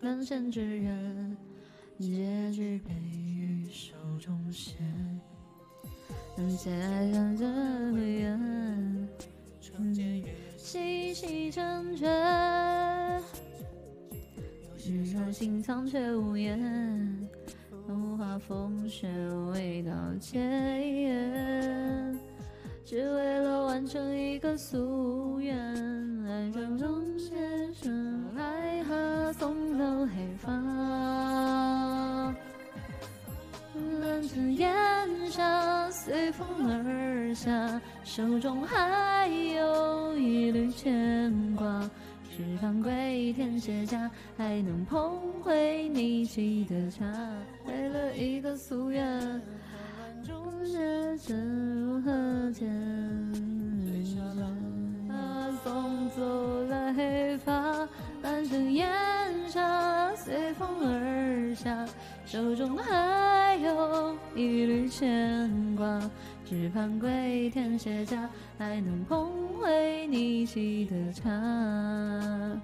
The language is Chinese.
难见之缘，结局被于手中线。借爱相见的缘，细细成卷。日若心藏却无言，无话风雪未到结缘，只为了完成一个夙愿。爱中中冷尘烟沙随风而下，手中还有一缕牵挂。只盼归天卸甲，还能捧回你沏的茶。为了一个夙愿，终结着如何见？他送走了黑发，半生烟沙随风而下，手中还有一缕牵挂。只盼归天卸甲，还能捧回你沏的茶。